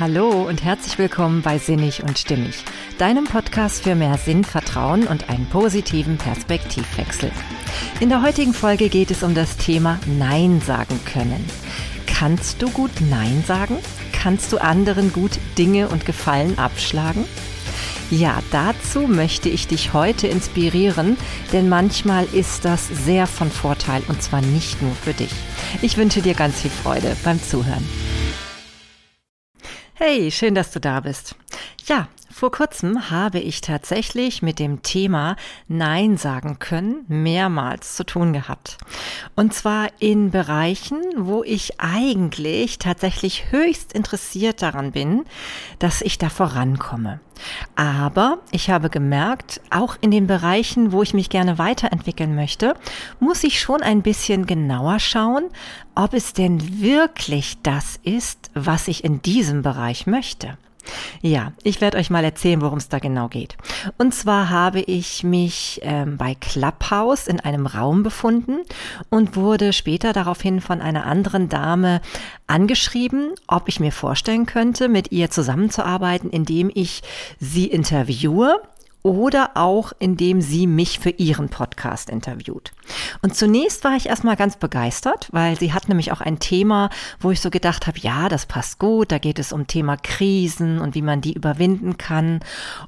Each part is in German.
Hallo und herzlich willkommen bei Sinnig und Stimmig, deinem Podcast für mehr Sinn, Vertrauen und einen positiven Perspektivwechsel. In der heutigen Folge geht es um das Thema Nein sagen können. Kannst du gut Nein sagen? Kannst du anderen gut Dinge und Gefallen abschlagen? Ja, dazu möchte ich dich heute inspirieren, denn manchmal ist das sehr von Vorteil und zwar nicht nur für dich. Ich wünsche dir ganz viel Freude beim Zuhören. Hey, schön, dass du da bist. Ja, vor kurzem habe ich tatsächlich mit dem Thema Nein sagen können mehrmals zu tun gehabt. Und zwar in Bereichen, wo ich eigentlich tatsächlich höchst interessiert daran bin, dass ich da vorankomme. Aber ich habe gemerkt, auch in den Bereichen, wo ich mich gerne weiterentwickeln möchte, muss ich schon ein bisschen genauer schauen, ob es denn wirklich das ist, was ich in diesem Bereich möchte. Ja, ich werde euch mal erzählen, worum es da genau geht. Und zwar habe ich mich ähm, bei Clubhouse in einem Raum befunden und wurde später daraufhin von einer anderen Dame angeschrieben, ob ich mir vorstellen könnte, mit ihr zusammenzuarbeiten, indem ich sie interviewe oder auch indem sie mich für ihren Podcast interviewt. Und zunächst war ich erstmal ganz begeistert, weil sie hat nämlich auch ein Thema, wo ich so gedacht habe, ja, das passt gut, da geht es um Thema Krisen und wie man die überwinden kann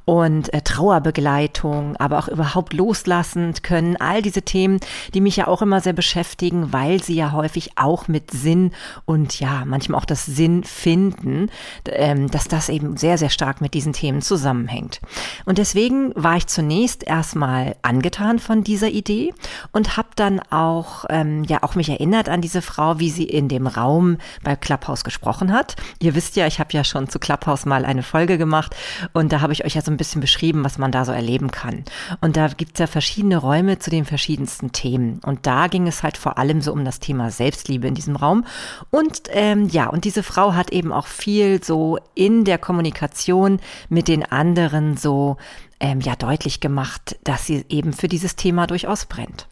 und äh, Trauerbegleitung, aber auch überhaupt loslassend können, all diese Themen, die mich ja auch immer sehr beschäftigen, weil sie ja häufig auch mit Sinn und ja, manchmal auch das Sinn finden, ähm, dass das eben sehr, sehr stark mit diesen Themen zusammenhängt. Und deswegen war ich zunächst erstmal angetan von dieser Idee und habe dann auch ähm, ja auch mich erinnert an diese Frau, wie sie in dem Raum bei Clubhouse gesprochen hat. Ihr wisst ja, ich habe ja schon zu Clubhouse mal eine Folge gemacht und da habe ich euch ja so ein bisschen beschrieben, was man da so erleben kann. Und da gibt es ja verschiedene Räume zu den verschiedensten Themen. Und da ging es halt vor allem so um das Thema Selbstliebe in diesem Raum. Und ähm, ja, und diese Frau hat eben auch viel so in der Kommunikation mit den anderen so ähm, ja deutlich gemacht, dass sie eben für dieses Thema durchaus brennt.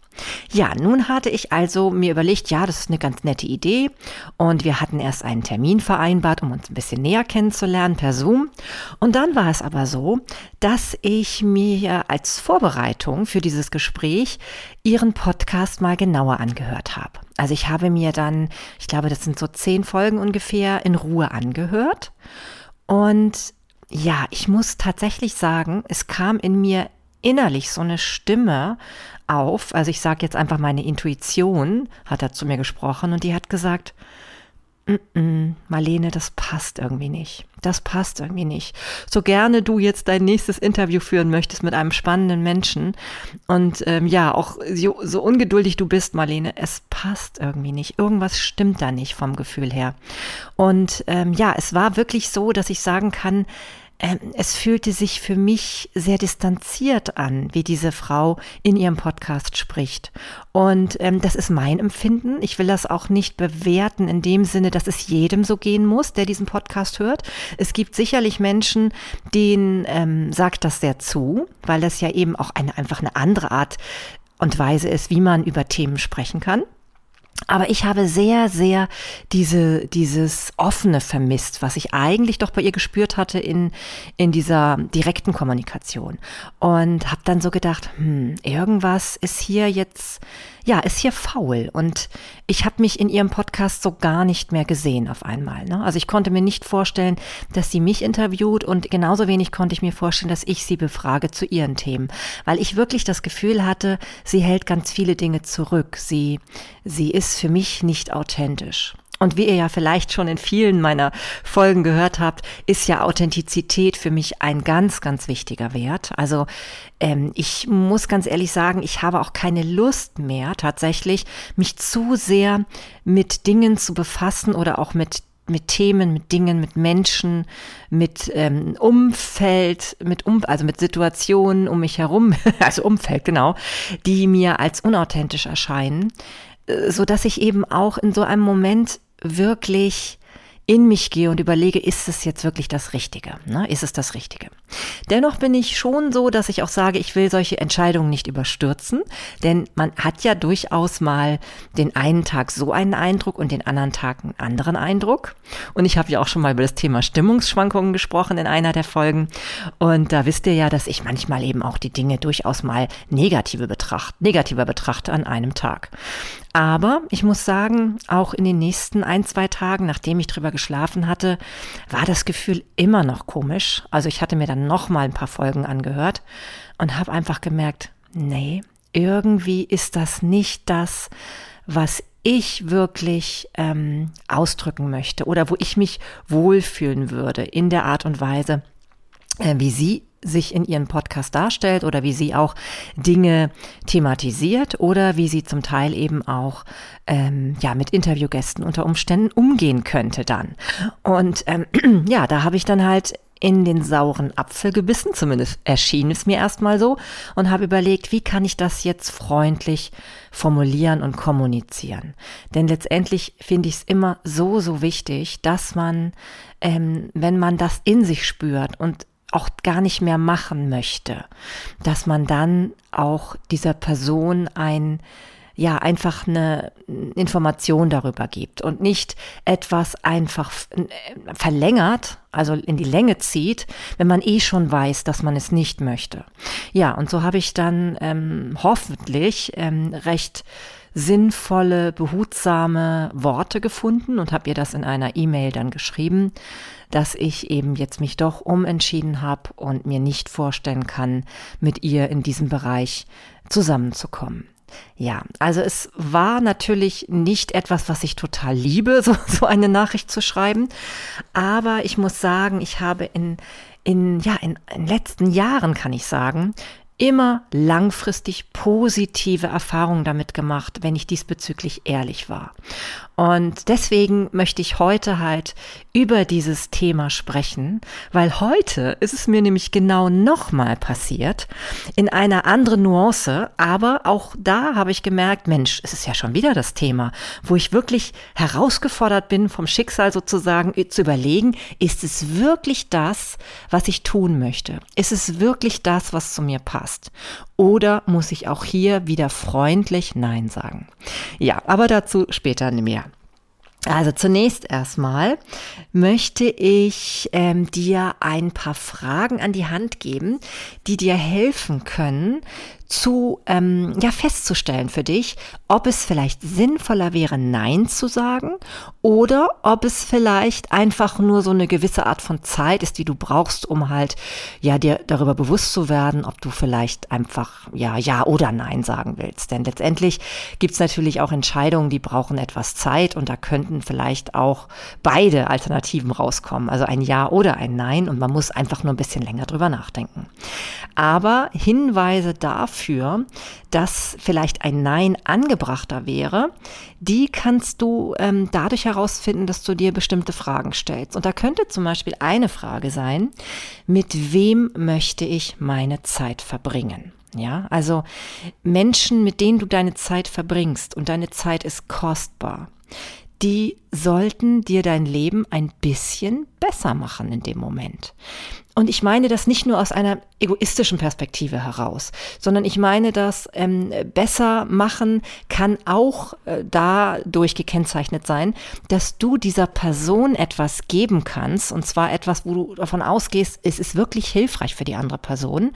Ja, nun hatte ich also mir überlegt, ja, das ist eine ganz nette Idee und wir hatten erst einen Termin vereinbart, um uns ein bisschen näher kennenzulernen per Zoom und dann war es aber so, dass ich mir als Vorbereitung für dieses Gespräch ihren Podcast mal genauer angehört habe. Also ich habe mir dann, ich glaube, das sind so zehn Folgen ungefähr, in Ruhe angehört und ja, ich muss tatsächlich sagen, es kam in mir innerlich so eine Stimme auf. Also ich sage jetzt einfach meine Intuition hat er zu mir gesprochen und die hat gesagt, Mm -mm, Marlene, das passt irgendwie nicht. Das passt irgendwie nicht. So gerne du jetzt dein nächstes Interview führen möchtest mit einem spannenden Menschen und ähm, ja, auch so, so ungeduldig du bist, Marlene, es passt irgendwie nicht. Irgendwas stimmt da nicht vom Gefühl her. Und ähm, ja, es war wirklich so, dass ich sagen kann, es fühlte sich für mich sehr distanziert an, wie diese Frau in ihrem Podcast spricht. Und ähm, das ist mein Empfinden. Ich will das auch nicht bewerten in dem Sinne, dass es jedem so gehen muss, der diesen Podcast hört. Es gibt sicherlich Menschen, denen ähm, sagt das sehr zu, weil das ja eben auch eine einfach eine andere Art und Weise ist, wie man über Themen sprechen kann. Aber ich habe sehr, sehr diese, dieses Offene vermisst, was ich eigentlich doch bei ihr gespürt hatte in, in dieser direkten Kommunikation. Und habe dann so gedacht, hm, irgendwas ist hier jetzt ja, ist hier faul. Und ich habe mich in ihrem Podcast so gar nicht mehr gesehen auf einmal. Ne? Also ich konnte mir nicht vorstellen, dass sie mich interviewt und genauso wenig konnte ich mir vorstellen, dass ich sie befrage zu ihren Themen, weil ich wirklich das Gefühl hatte, sie hält ganz viele Dinge zurück. Sie, sie ist für mich nicht authentisch. Und wie ihr ja vielleicht schon in vielen meiner Folgen gehört habt, ist ja Authentizität für mich ein ganz, ganz wichtiger Wert. Also ähm, ich muss ganz ehrlich sagen, ich habe auch keine Lust mehr tatsächlich, mich zu sehr mit Dingen zu befassen oder auch mit mit Themen, mit Dingen, mit Menschen, mit ähm, Umfeld, mit um, also mit Situationen um mich herum, also Umfeld genau, die mir als unauthentisch erscheinen, äh, so dass ich eben auch in so einem Moment wirklich in mich gehe und überlege, ist es jetzt wirklich das Richtige? Ne? Ist es das Richtige? Dennoch bin ich schon so, dass ich auch sage, ich will solche Entscheidungen nicht überstürzen, denn man hat ja durchaus mal den einen Tag so einen Eindruck und den anderen Tag einen anderen Eindruck. Und ich habe ja auch schon mal über das Thema Stimmungsschwankungen gesprochen in einer der Folgen. Und da wisst ihr ja, dass ich manchmal eben auch die Dinge durchaus mal negative betracht, negativer betrachte an einem Tag. Aber ich muss sagen, auch in den nächsten ein, zwei Tagen, nachdem ich drüber geschlafen hatte, war das Gefühl immer noch komisch. Also ich hatte mir dann noch mal ein paar Folgen angehört und habe einfach gemerkt, nee, irgendwie ist das nicht das, was ich wirklich ähm, ausdrücken möchte oder wo ich mich wohlfühlen würde in der Art und Weise, äh, wie sie sich in ihren Podcast darstellt oder wie sie auch Dinge thematisiert oder wie sie zum Teil eben auch ähm, ja mit Interviewgästen unter Umständen umgehen könnte dann. Und ähm, ja, da habe ich dann halt in den sauren Apfel gebissen, zumindest erschien es mir erstmal so, und habe überlegt, wie kann ich das jetzt freundlich formulieren und kommunizieren. Denn letztendlich finde ich es immer so, so wichtig, dass man, ähm, wenn man das in sich spürt und auch gar nicht mehr machen möchte, dass man dann auch dieser Person ein ja einfach eine Information darüber gibt und nicht etwas einfach verlängert, also in die Länge zieht, wenn man eh schon weiß, dass man es nicht möchte. Ja, und so habe ich dann ähm, hoffentlich ähm, recht sinnvolle, behutsame Worte gefunden und habe ihr das in einer E-Mail dann geschrieben, dass ich eben jetzt mich doch umentschieden habe und mir nicht vorstellen kann, mit ihr in diesem Bereich zusammenzukommen. Ja, also es war natürlich nicht etwas, was ich total liebe, so, so eine Nachricht zu schreiben. Aber ich muss sagen, ich habe in, in, ja, in, in letzten Jahren, kann ich sagen, immer langfristig positive Erfahrungen damit gemacht, wenn ich diesbezüglich ehrlich war. Und deswegen möchte ich heute halt über dieses Thema sprechen, weil heute ist es mir nämlich genau nochmal passiert, in einer anderen Nuance, aber auch da habe ich gemerkt, Mensch, es ist ja schon wieder das Thema, wo ich wirklich herausgefordert bin, vom Schicksal sozusagen zu überlegen, ist es wirklich das, was ich tun möchte? Ist es wirklich das, was zu mir passt? Oder muss ich auch hier wieder freundlich Nein sagen? Ja, aber dazu später mehr. Also zunächst erstmal möchte ich ähm, dir ein paar Fragen an die Hand geben, die dir helfen können, zu ähm, ja festzustellen für dich, ob es vielleicht sinnvoller wäre, Nein zu sagen oder ob es vielleicht einfach nur so eine gewisse Art von Zeit ist, die du brauchst, um halt ja dir darüber bewusst zu werden, ob du vielleicht einfach ja ja oder Nein sagen willst. Denn letztendlich gibt's natürlich auch Entscheidungen, die brauchen etwas Zeit und da könnten vielleicht auch beide Alternativen rauskommen, also ein Ja oder ein Nein und man muss einfach nur ein bisschen länger drüber nachdenken. Aber Hinweise dafür dafür, dass vielleicht ein Nein angebrachter wäre, die kannst du ähm, dadurch herausfinden, dass du dir bestimmte Fragen stellst. Und da könnte zum Beispiel eine Frage sein, mit wem möchte ich meine Zeit verbringen? Ja, also Menschen, mit denen du deine Zeit verbringst und deine Zeit ist kostbar, die sollten dir dein Leben ein bisschen besser machen in dem Moment. Und ich meine das nicht nur aus einer egoistischen Perspektive heraus, sondern ich meine das ähm, besser machen kann auch äh, dadurch gekennzeichnet sein, dass du dieser Person etwas geben kannst, und zwar etwas, wo du davon ausgehst, es ist wirklich hilfreich für die andere Person.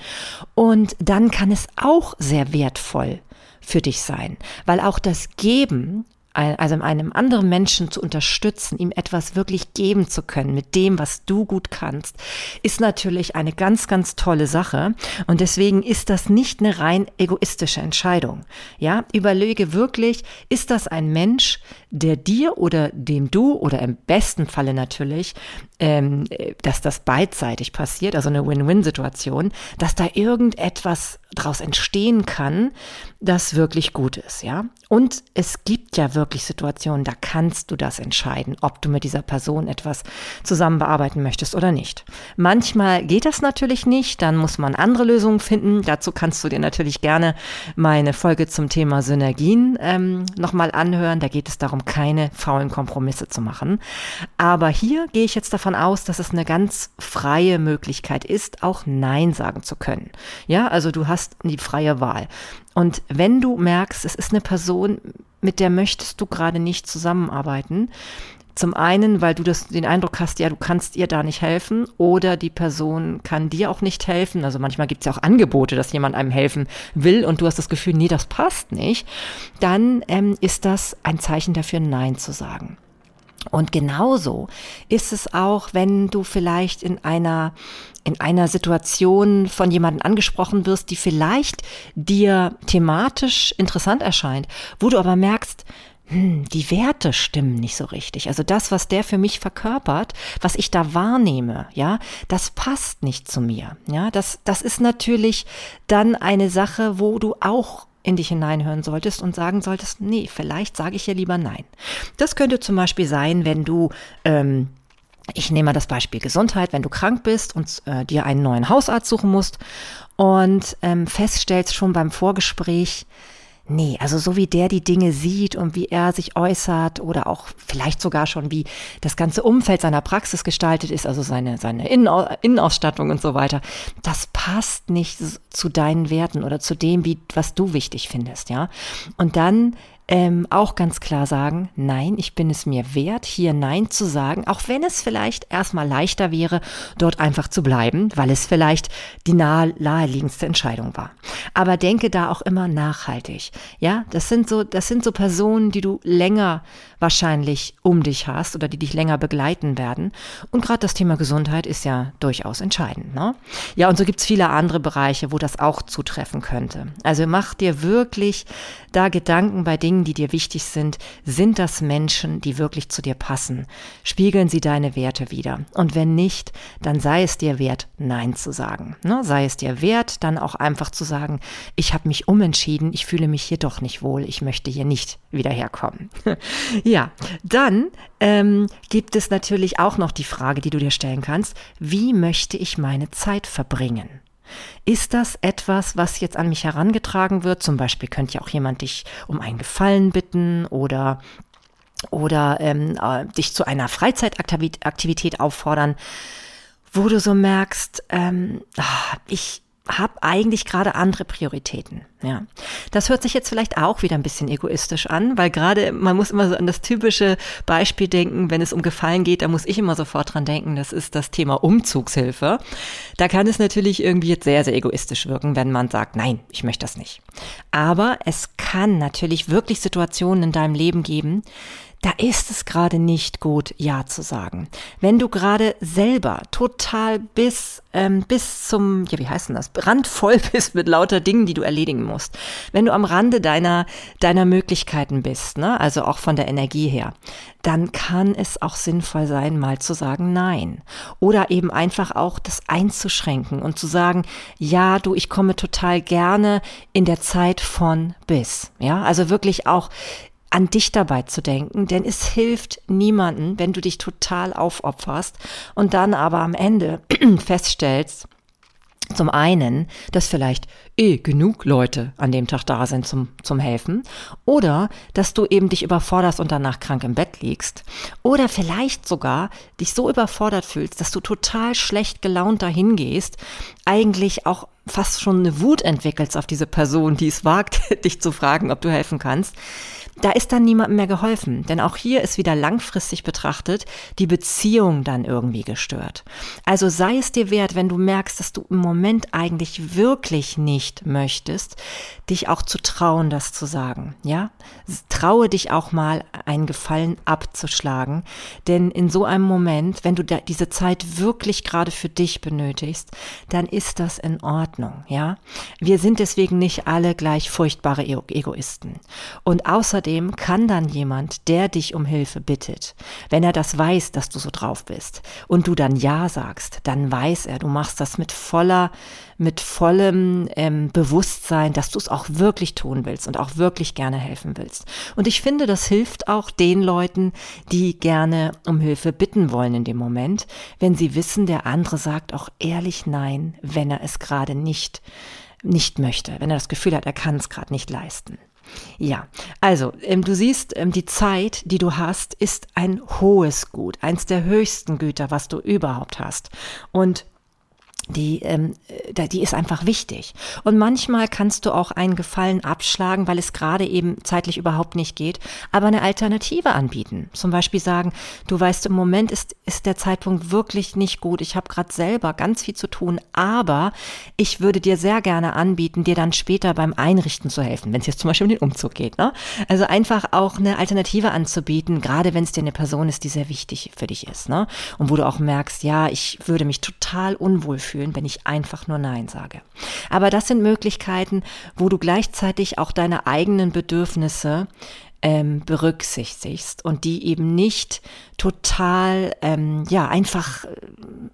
Und dann kann es auch sehr wertvoll für dich sein, weil auch das Geben also einem anderen Menschen zu unterstützen, ihm etwas wirklich geben zu können mit dem, was du gut kannst, ist natürlich eine ganz, ganz tolle Sache. Und deswegen ist das nicht eine rein egoistische Entscheidung. Ja, überlege wirklich, ist das ein Mensch, der dir oder dem du oder im besten Falle natürlich, ähm, dass das beidseitig passiert, also eine Win-Win-Situation, dass da irgendetwas daraus entstehen kann, das wirklich gut ist, ja. Und es gibt ja wirklich Situationen, da kannst du das entscheiden, ob du mit dieser Person etwas zusammen bearbeiten möchtest oder nicht. Manchmal geht das natürlich nicht, dann muss man andere Lösungen finden. Dazu kannst du dir natürlich gerne meine Folge zum Thema Synergien ähm, nochmal anhören. Da geht es darum, keine faulen Kompromisse zu machen. Aber hier gehe ich jetzt davon aus, dass es eine ganz freie Möglichkeit ist, auch Nein sagen zu können. Ja, also du hast die freie Wahl. Und wenn du merkst, es ist eine Person, mit der möchtest du gerade nicht zusammenarbeiten, zum einen, weil du das, den Eindruck hast, ja, du kannst ihr da nicht helfen oder die Person kann dir auch nicht helfen. Also manchmal gibt es ja auch Angebote, dass jemand einem helfen will und du hast das Gefühl, nee, das passt nicht. Dann ähm, ist das ein Zeichen dafür, Nein zu sagen. Und genauso ist es auch, wenn du vielleicht in einer in einer Situation von jemandem angesprochen wirst, die vielleicht dir thematisch interessant erscheint, wo du aber merkst, hm, die Werte stimmen nicht so richtig. Also das, was der für mich verkörpert, was ich da wahrnehme, ja, das passt nicht zu mir. Ja, das, das ist natürlich dann eine Sache, wo du auch in dich hineinhören solltest und sagen solltest, nee, vielleicht sage ich ja lieber nein. Das könnte zum Beispiel sein, wenn du ähm, ich nehme mal das Beispiel Gesundheit, wenn du krank bist und äh, dir einen neuen Hausarzt suchen musst und ähm, feststellst schon beim Vorgespräch, Nee, also so wie der die Dinge sieht und wie er sich äußert oder auch vielleicht sogar schon wie das ganze Umfeld seiner Praxis gestaltet ist, also seine, seine Innenausstattung und so weiter, das passt nicht zu deinen Werten oder zu dem, wie, was du wichtig findest, ja. Und dann ähm, auch ganz klar sagen, nein, ich bin es mir wert, hier Nein zu sagen, auch wenn es vielleicht erstmal leichter wäre, dort einfach zu bleiben, weil es vielleicht die nahe, naheliegendste Entscheidung war. Aber denke da auch immer nachhaltig. Ja, das sind so, das sind so Personen, die du länger wahrscheinlich um dich hast oder die dich länger begleiten werden. Und gerade das Thema Gesundheit ist ja durchaus entscheidend. Ne? Ja, und so gibt's viele andere Bereiche, wo das auch zutreffen könnte. Also mach dir wirklich da Gedanken bei Dingen, die dir wichtig sind. Sind das Menschen, die wirklich zu dir passen? Spiegeln sie deine Werte wieder? Und wenn nicht, dann sei es dir wert, Nein zu sagen. Ne? Sei es dir wert, dann auch einfach zu sagen, ich habe mich umentschieden, ich fühle mich hier doch nicht wohl, ich möchte hier nicht wieder herkommen. Ja, dann ähm, gibt es natürlich auch noch die Frage, die du dir stellen kannst, wie möchte ich meine Zeit verbringen? Ist das etwas, was jetzt an mich herangetragen wird? Zum Beispiel könnte ja auch jemand dich um einen Gefallen bitten oder oder ähm, äh, dich zu einer Freizeitaktivität auffordern, wo du so merkst, ähm, ach, ich habe eigentlich gerade andere Prioritäten. Ja, das hört sich jetzt vielleicht auch wieder ein bisschen egoistisch an, weil gerade man muss immer so an das typische Beispiel denken, wenn es um Gefallen geht, da muss ich immer sofort dran denken. Das ist das Thema Umzugshilfe. Da kann es natürlich irgendwie jetzt sehr sehr egoistisch wirken, wenn man sagt, nein, ich möchte das nicht. Aber es kann natürlich wirklich Situationen in deinem Leben geben, da ist es gerade nicht gut, Ja zu sagen. Wenn du gerade selber total bis, ähm, bis zum, ja, wie heißt denn das, randvoll bist mit lauter Dingen, die du erledigen musst. Wenn du am Rande deiner, deiner Möglichkeiten bist, ne, also auch von der Energie her, dann kann es auch sinnvoll sein, mal zu sagen Nein. Oder eben einfach auch das einzuschränken und zu sagen, ja, du, ich komme total gerne in der Zeit von bis. Ja, also wirklich auch an dich dabei zu denken, denn es hilft niemanden, wenn du dich total aufopferst und dann aber am Ende feststellst, zum einen, dass vielleicht eh genug Leute an dem Tag da sind zum, zum Helfen oder dass du eben dich überforderst und danach krank im Bett liegst oder vielleicht sogar dich so überfordert fühlst, dass du total schlecht gelaunt dahin gehst, eigentlich auch fast schon eine Wut entwickelst auf diese Person, die es wagt, dich zu fragen, ob du helfen kannst da ist dann niemandem mehr geholfen. Denn auch hier ist wieder langfristig betrachtet die Beziehung dann irgendwie gestört. Also sei es dir wert, wenn du merkst, dass du im Moment eigentlich wirklich nicht möchtest, dich auch zu trauen, das zu sagen. Ja? Traue dich auch mal, einen Gefallen abzuschlagen. Denn in so einem Moment, wenn du diese Zeit wirklich gerade für dich benötigst, dann ist das in Ordnung. Ja? Wir sind deswegen nicht alle gleich furchtbare Egoisten. Und außerdem Außerdem kann dann jemand, der dich um Hilfe bittet, wenn er das weiß, dass du so drauf bist und du dann Ja sagst, dann weiß er, du machst das mit voller, mit vollem ähm, Bewusstsein, dass du es auch wirklich tun willst und auch wirklich gerne helfen willst. Und ich finde, das hilft auch den Leuten, die gerne um Hilfe bitten wollen in dem Moment, wenn sie wissen, der andere sagt auch ehrlich Nein, wenn er es gerade nicht, nicht möchte, wenn er das Gefühl hat, er kann es gerade nicht leisten. Ja, also ähm, du siehst, ähm, die Zeit, die du hast, ist ein hohes Gut, eins der höchsten Güter, was du überhaupt hast. Und die, ähm, äh, die ist einfach wichtig. Und manchmal kannst du auch einen Gefallen abschlagen, weil es gerade eben zeitlich überhaupt nicht geht, aber eine Alternative anbieten. Zum Beispiel sagen, du weißt, im Moment ist, ist der Zeitpunkt wirklich nicht gut. Ich habe gerade selber ganz viel zu tun, aber ich würde dir sehr gerne anbieten, dir dann später beim Einrichten zu helfen, wenn es jetzt zum Beispiel um den Umzug geht. Ne? Also einfach auch eine Alternative anzubieten, gerade wenn es dir eine Person ist, die sehr wichtig für dich ist. Ne? Und wo du auch merkst, ja, ich würde mich total unwohl fühlen fühlen, wenn ich einfach nur Nein sage. Aber das sind Möglichkeiten, wo du gleichzeitig auch deine eigenen Bedürfnisse ähm, berücksichtigst und die eben nicht total, ähm, ja, einfach,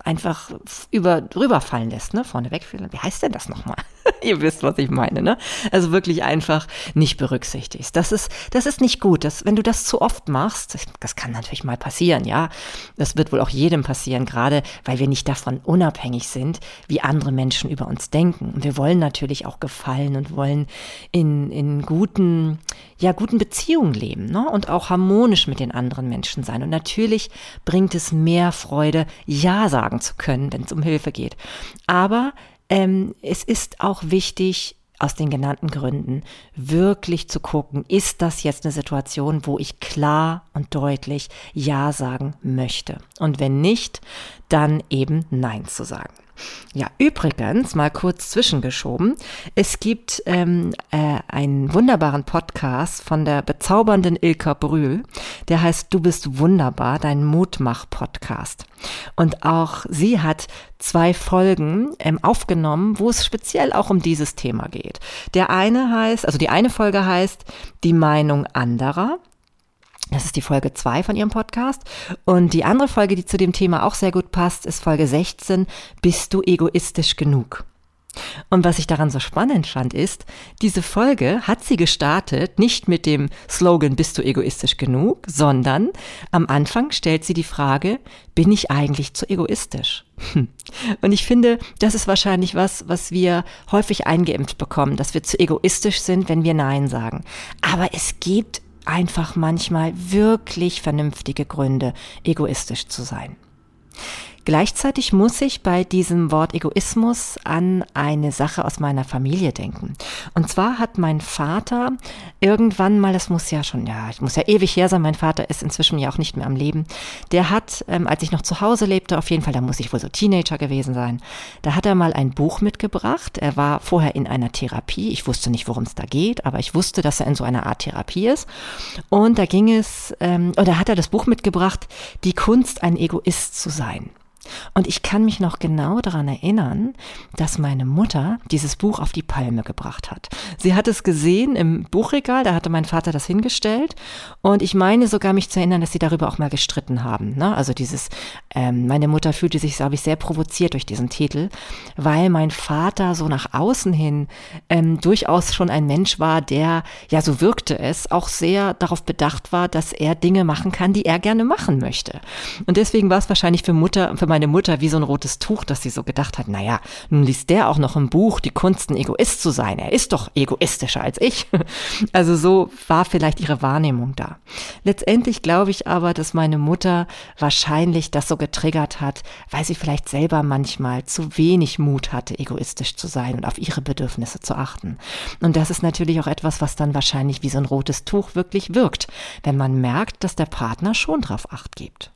einfach über, drüber fallen lässt, ne, vorne wegführen. Wie heißt denn das nochmal? Ihr wisst, was ich meine, ne? Also wirklich einfach nicht berücksichtigst. Das ist, das ist nicht gut. Das, wenn du das zu oft machst, das kann natürlich mal passieren, ja. Das wird wohl auch jedem passieren, gerade weil wir nicht davon unabhängig sind, wie andere Menschen über uns denken. Und wir wollen natürlich auch gefallen und wollen in, in guten, ja, guten Beziehungen leben, ne? Und auch harmonisch mit den anderen Menschen sein. Und natürlich bringt es mehr Freude, Ja sagen zu können, wenn es um Hilfe geht. Aber ähm, es ist auch wichtig, aus den genannten Gründen wirklich zu gucken, ist das jetzt eine Situation, wo ich klar und deutlich Ja sagen möchte. Und wenn nicht, dann eben Nein zu sagen. Ja, übrigens, mal kurz zwischengeschoben, es gibt ähm, äh, einen wunderbaren Podcast von der bezaubernden Ilka Brühl, der heißt Du bist wunderbar, dein Mutmach-Podcast. Und auch sie hat zwei Folgen ähm, aufgenommen, wo es speziell auch um dieses Thema geht. Der eine heißt, also die eine Folge heißt Die Meinung anderer das ist die Folge 2 von ihrem Podcast. Und die andere Folge, die zu dem Thema auch sehr gut passt, ist Folge 16. Bist du egoistisch genug? Und was ich daran so spannend fand, ist, diese Folge hat sie gestartet, nicht mit dem Slogan Bist du egoistisch genug, sondern am Anfang stellt sie die Frage, bin ich eigentlich zu egoistisch? Hm. Und ich finde, das ist wahrscheinlich was, was wir häufig eingeimpft bekommen, dass wir zu egoistisch sind, wenn wir Nein sagen. Aber es gibt einfach manchmal wirklich vernünftige Gründe, egoistisch zu sein. Gleichzeitig muss ich bei diesem Wort Egoismus an eine Sache aus meiner Familie denken. Und zwar hat mein Vater irgendwann mal, das muss ja schon, ja, ich muss ja ewig her sein, mein Vater ist inzwischen ja auch nicht mehr am Leben. Der hat, ähm, als ich noch zu Hause lebte, auf jeden Fall, da muss ich wohl so Teenager gewesen sein, da hat er mal ein Buch mitgebracht. Er war vorher in einer Therapie. Ich wusste nicht, worum es da geht, aber ich wusste, dass er in so einer Art Therapie ist. Und da ging es, ähm, oder hat er das Buch mitgebracht, die Kunst, ein Egoist zu sein. Und ich kann mich noch genau daran erinnern, dass meine Mutter dieses Buch auf die Palme gebracht hat. Sie hat es gesehen im Buchregal, da hatte mein Vater das hingestellt. Und ich meine sogar mich zu erinnern, dass sie darüber auch mal gestritten haben. Ne? Also dieses, ähm, meine Mutter fühlte sich, glaube ich, sehr provoziert durch diesen Titel, weil mein Vater so nach außen hin ähm, durchaus schon ein Mensch war, der, ja, so wirkte es, auch sehr darauf bedacht war, dass er Dinge machen kann, die er gerne machen möchte. Und deswegen war es wahrscheinlich für Mutter, für meine meine Mutter wie so ein rotes Tuch, dass sie so gedacht hat, naja, nun liest der auch noch im Buch die Kunst, ein Egoist zu sein. Er ist doch egoistischer als ich. Also so war vielleicht ihre Wahrnehmung da. Letztendlich glaube ich aber, dass meine Mutter wahrscheinlich das so getriggert hat, weil sie vielleicht selber manchmal zu wenig Mut hatte, egoistisch zu sein und auf ihre Bedürfnisse zu achten. Und das ist natürlich auch etwas, was dann wahrscheinlich wie so ein rotes Tuch wirklich wirkt, wenn man merkt, dass der Partner schon drauf acht gibt.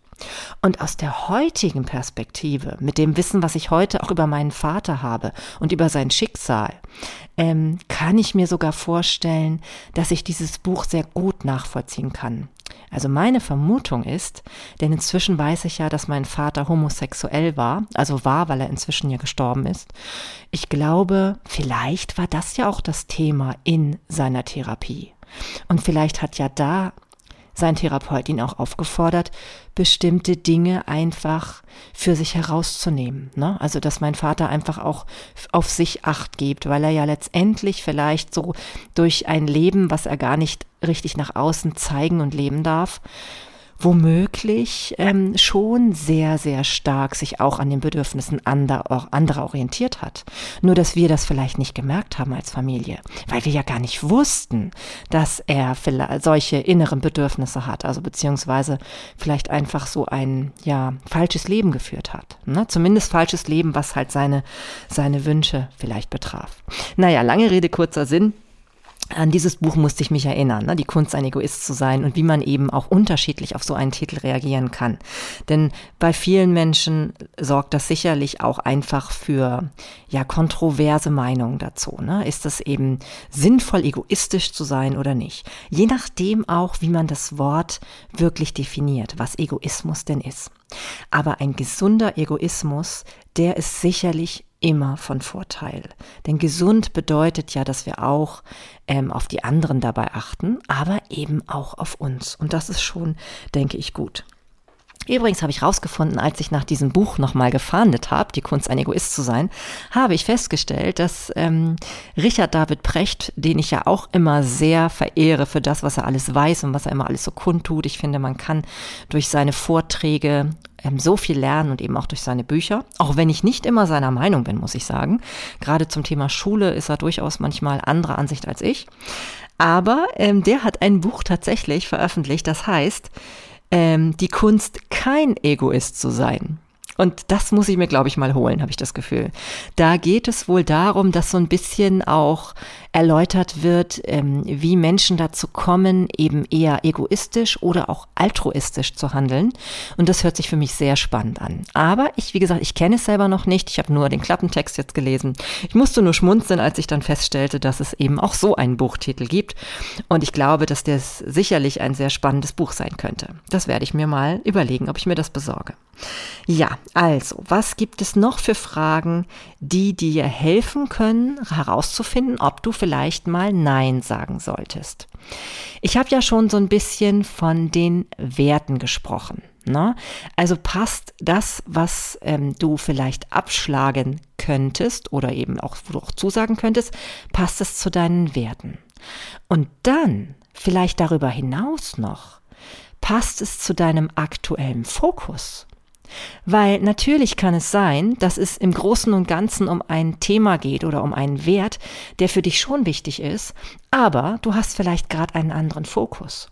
Und aus der heutigen Perspektive, mit dem Wissen, was ich heute auch über meinen Vater habe und über sein Schicksal, ähm, kann ich mir sogar vorstellen, dass ich dieses Buch sehr gut nachvollziehen kann. Also meine Vermutung ist, denn inzwischen weiß ich ja, dass mein Vater homosexuell war, also war, weil er inzwischen ja gestorben ist. Ich glaube, vielleicht war das ja auch das Thema in seiner Therapie. Und vielleicht hat ja da sein Therapeut ihn auch aufgefordert, bestimmte Dinge einfach für sich herauszunehmen. Ne? Also, dass mein Vater einfach auch auf sich acht gibt, weil er ja letztendlich vielleicht so durch ein Leben, was er gar nicht richtig nach außen zeigen und leben darf, womöglich ähm, schon sehr, sehr stark sich auch an den Bedürfnissen anderer, anderer orientiert hat. Nur, dass wir das vielleicht nicht gemerkt haben als Familie, weil wir ja gar nicht wussten, dass er solche inneren Bedürfnisse hat, also beziehungsweise vielleicht einfach so ein, ja, falsches Leben geführt hat. Ne? Zumindest falsches Leben, was halt seine, seine Wünsche vielleicht betraf. Naja, lange Rede, kurzer Sinn an dieses Buch musste ich mich erinnern, ne? die Kunst, ein Egoist zu sein und wie man eben auch unterschiedlich auf so einen Titel reagieren kann. Denn bei vielen Menschen sorgt das sicherlich auch einfach für ja kontroverse Meinungen dazu. Ne? Ist es eben sinnvoll, egoistisch zu sein oder nicht? Je nachdem auch, wie man das Wort wirklich definiert, was Egoismus denn ist. Aber ein gesunder Egoismus, der ist sicherlich immer von Vorteil. Denn gesund bedeutet ja, dass wir auch ähm, auf die anderen dabei achten, aber eben auch auf uns. Und das ist schon, denke ich, gut. Übrigens habe ich herausgefunden, als ich nach diesem Buch nochmal gefahndet habe, die Kunst ein Egoist zu sein, habe ich festgestellt, dass ähm, Richard David Precht, den ich ja auch immer sehr verehre für das, was er alles weiß und was er immer alles so kundtut. Ich finde, man kann durch seine Vorträge ähm, so viel lernen und eben auch durch seine Bücher. Auch wenn ich nicht immer seiner Meinung bin, muss ich sagen. Gerade zum Thema Schule ist er durchaus manchmal anderer Ansicht als ich. Aber ähm, der hat ein Buch tatsächlich veröffentlicht, das heißt, ähm, die Kunst, kein Egoist zu sein. Und das muss ich mir, glaube ich, mal holen, habe ich das Gefühl. Da geht es wohl darum, dass so ein bisschen auch erläutert wird, ähm, wie Menschen dazu kommen, eben eher egoistisch oder auch altruistisch zu handeln. Und das hört sich für mich sehr spannend an. Aber ich, wie gesagt, ich kenne es selber noch nicht. Ich habe nur den Klappentext jetzt gelesen. Ich musste nur schmunzeln, als ich dann feststellte, dass es eben auch so einen Buchtitel gibt. Und ich glaube, dass das sicherlich ein sehr spannendes Buch sein könnte. Das werde ich mir mal überlegen, ob ich mir das besorge. Ja, also, was gibt es noch für Fragen, die dir helfen können, herauszufinden, ob du vielleicht mal Nein sagen solltest? Ich habe ja schon so ein bisschen von den Werten gesprochen. Ne? Also passt das, was ähm, du vielleicht abschlagen könntest oder eben auch, wo du auch zusagen könntest, passt es zu deinen Werten. Und dann, vielleicht darüber hinaus noch, passt es zu deinem aktuellen Fokus. Weil natürlich kann es sein, dass es im Großen und Ganzen um ein Thema geht oder um einen Wert, der für dich schon wichtig ist, aber du hast vielleicht gerade einen anderen Fokus.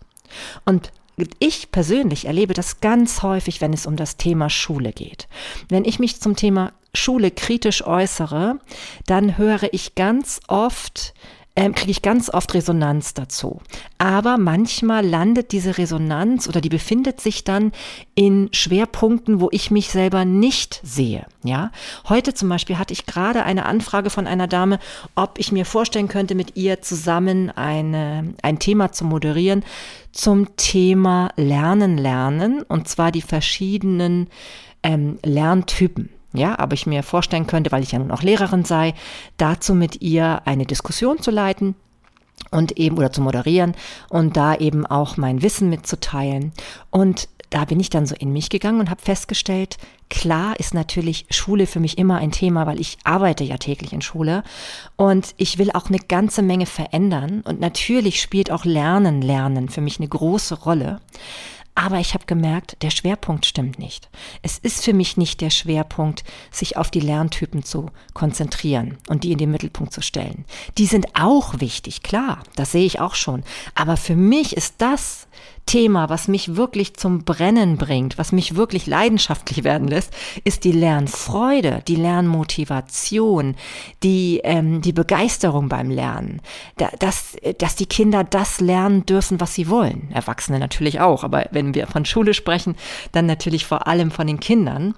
Und ich persönlich erlebe das ganz häufig, wenn es um das Thema Schule geht. Wenn ich mich zum Thema Schule kritisch äußere, dann höre ich ganz oft, ähm, kriege ich ganz oft Resonanz dazu. Aber manchmal landet diese Resonanz oder die befindet sich dann in Schwerpunkten, wo ich mich selber nicht sehe. Ja, heute zum Beispiel hatte ich gerade eine Anfrage von einer Dame, ob ich mir vorstellen könnte, mit ihr zusammen eine, ein Thema zu moderieren zum Thema Lernen, Lernen und zwar die verschiedenen ähm, Lerntypen. Ja, aber ich mir vorstellen könnte, weil ich ja nun auch Lehrerin sei, dazu mit ihr eine Diskussion zu leiten und eben oder zu moderieren und da eben auch mein Wissen mitzuteilen. Und da bin ich dann so in mich gegangen und habe festgestellt, klar ist natürlich Schule für mich immer ein Thema, weil ich arbeite ja täglich in Schule und ich will auch eine ganze Menge verändern und natürlich spielt auch Lernen, Lernen für mich eine große Rolle. Aber ich habe gemerkt, der Schwerpunkt stimmt nicht. Es ist für mich nicht der Schwerpunkt, sich auf die Lerntypen zu konzentrieren und die in den Mittelpunkt zu stellen. Die sind auch wichtig, klar, das sehe ich auch schon. Aber für mich ist das Thema, was mich wirklich zum Brennen bringt, was mich wirklich leidenschaftlich werden lässt, ist die Lernfreude, die Lernmotivation, die, ähm, die Begeisterung beim Lernen, da, dass, dass die Kinder das lernen dürfen, was sie wollen. Erwachsene natürlich auch, aber wenn wir von Schule sprechen, dann natürlich vor allem von den Kindern.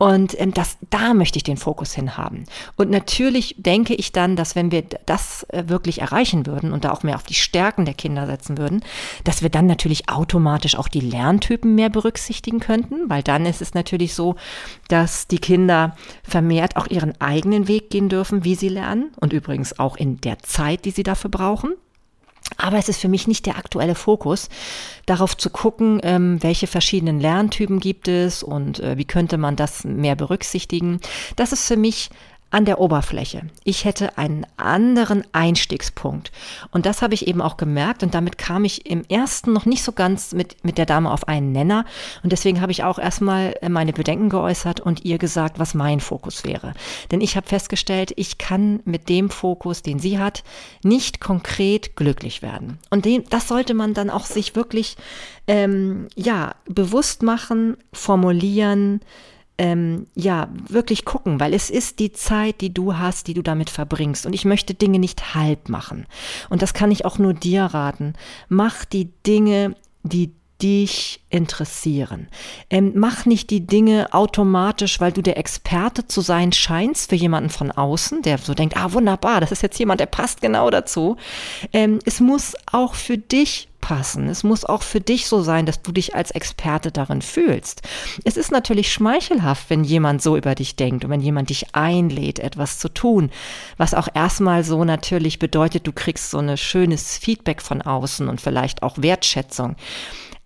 Und ähm, das, da möchte ich den Fokus hin haben. Und natürlich denke ich dann, dass wenn wir das äh, wirklich erreichen würden und da auch mehr auf die Stärken der Kinder setzen würden, dass wir dann natürlich automatisch auch die Lerntypen mehr berücksichtigen könnten, weil dann ist es natürlich so, dass die Kinder vermehrt auch ihren eigenen Weg gehen dürfen, wie sie lernen und übrigens auch in der Zeit, die sie dafür brauchen. Aber es ist für mich nicht der aktuelle Fokus, darauf zu gucken, ähm, welche verschiedenen Lerntypen gibt es und äh, wie könnte man das mehr berücksichtigen. Das ist für mich an der Oberfläche. Ich hätte einen anderen Einstiegspunkt. Und das habe ich eben auch gemerkt und damit kam ich im ersten noch nicht so ganz mit, mit der Dame auf einen Nenner. Und deswegen habe ich auch erstmal meine Bedenken geäußert und ihr gesagt, was mein Fokus wäre. Denn ich habe festgestellt, ich kann mit dem Fokus, den sie hat, nicht konkret glücklich werden. Und den, das sollte man dann auch sich wirklich, ähm, ja, bewusst machen, formulieren, ähm, ja, wirklich gucken, weil es ist die Zeit, die du hast, die du damit verbringst. Und ich möchte Dinge nicht halb machen. Und das kann ich auch nur dir raten. Mach die Dinge, die dich interessieren. Ähm, mach nicht die Dinge automatisch, weil du der Experte zu sein scheinst für jemanden von außen, der so denkt, ah wunderbar, das ist jetzt jemand, der passt genau dazu. Ähm, es muss auch für dich passen. Es muss auch für dich so sein, dass du dich als Experte darin fühlst. Es ist natürlich schmeichelhaft, wenn jemand so über dich denkt und wenn jemand dich einlädt, etwas zu tun, was auch erstmal so natürlich bedeutet, du kriegst so ein schönes Feedback von außen und vielleicht auch Wertschätzung.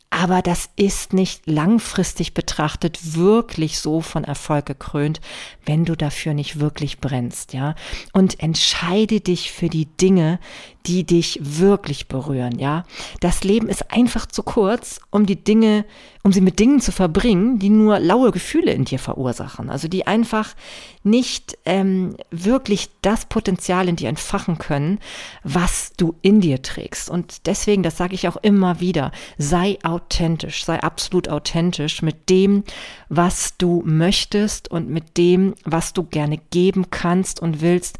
Aber das ist nicht langfristig betrachtet wirklich so von Erfolg gekrönt, wenn du dafür nicht wirklich brennst, ja. Und entscheide dich für die Dinge, die dich wirklich berühren, ja. Das Leben ist einfach zu kurz, um die Dinge, um sie mit Dingen zu verbringen, die nur laue Gefühle in dir verursachen. Also die einfach nicht ähm, wirklich das Potenzial in dir entfachen können, was du in dir trägst. Und deswegen, das sage ich auch immer wieder, sei authentisch, sei absolut authentisch mit dem, was du möchtest und mit dem, was du gerne geben kannst und willst.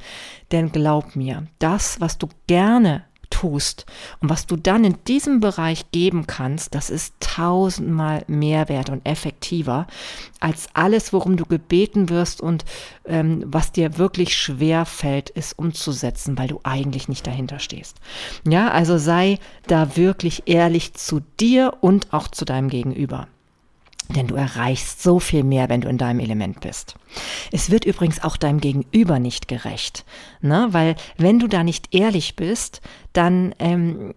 Denn glaub mir, das, was du gerne tust und was du dann in diesem Bereich geben kannst, das ist tausendmal mehr wert und effektiver als alles, worum du gebeten wirst und ähm, was dir wirklich schwer fällt, ist umzusetzen, weil du eigentlich nicht dahinter stehst. Ja, also sei da wirklich ehrlich zu dir und auch zu deinem Gegenüber. Denn du erreichst so viel mehr, wenn du in deinem Element bist. Es wird übrigens auch deinem Gegenüber nicht gerecht, ne? weil wenn du da nicht ehrlich bist, dann, ähm,